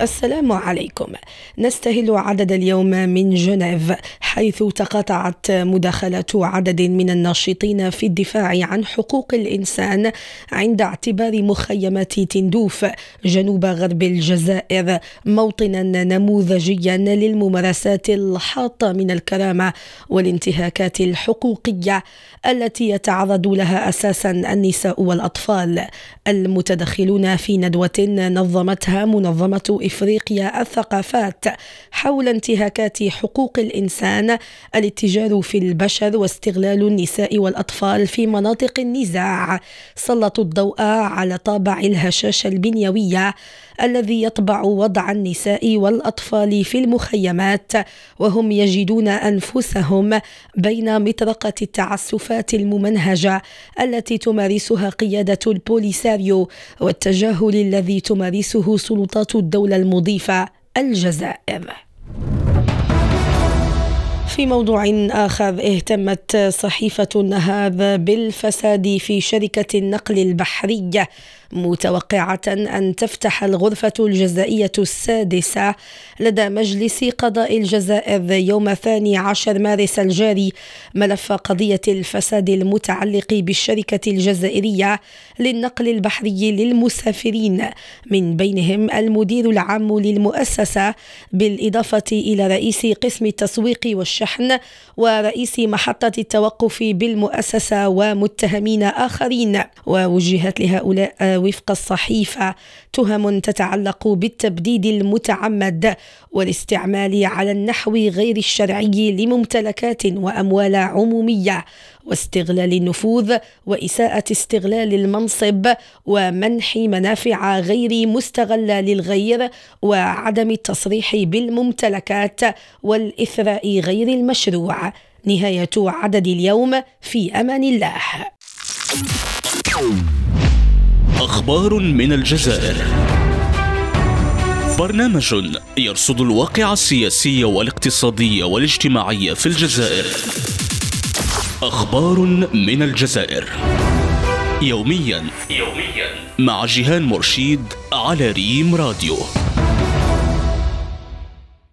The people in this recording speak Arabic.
السلام عليكم. نستهل عدد اليوم من جنيف حيث تقاطعت مداخلة عدد من الناشطين في الدفاع عن حقوق الإنسان عند اعتبار مخيمات تندوف جنوب غرب الجزائر موطنا نموذجيا للممارسات الحاطة من الكرامة والانتهاكات الحقوقية التي يتعرض لها أساسا النساء والأطفال. المتدخلون في ندوة نظمتها منظمة إفريقيا الثقافات حول انتهاكات حقوق الإنسان الاتجار في البشر واستغلال النساء والأطفال في مناطق النزاع. سلطوا الضوء على طابع الهشاشة البنيوية. الذي يطبع وضع النساء والأطفال في المخيمات وهم يجدون أنفسهم بين مطرقة التعسفات الممنهجة التي تمارسها قيادة البوليساريو والتجاهل الذي تمارسه سلطات الدولة المضيفة الجزائر. في موضوع آخر اهتمت صحيفة النهار بالفساد في شركة النقل البحري متوقعة أن تفتح الغرفة الجزائية السادسة لدى مجلس قضاء الجزائر يوم ثاني عشر مارس الجاري. ملف قضية الفساد المتعلق بالشركة الجزائرية للنقل البحري للمسافرين من بينهم المدير العام للمؤسسة بالإضافة إلى رئيس قسم التسويق والشحن ورئيس محطة التوقف بالمؤسسة ومتهمين آخرين. ووجهت لهؤلاء وفق الصحيفة تهم تتعلق بالتبديد المتعمد والاستعمال على النحو غير الشرعي لممتلكات وأموال عمومية واستغلال النفوذ وإساءة استغلال المنصب ومنح منافع غير مستغلة للغير وعدم التصريح بالممتلكات والإثراء غير المشروع. نهاية عدد اليوم في أمان الله. أخبار من الجزائر. برنامج يرصد الواقع السياسي والاقتصادي والاجتماعي في الجزائر. أخبار من الجزائر. يوميا يوميا مع جيهان مرشيد على ريم راديو.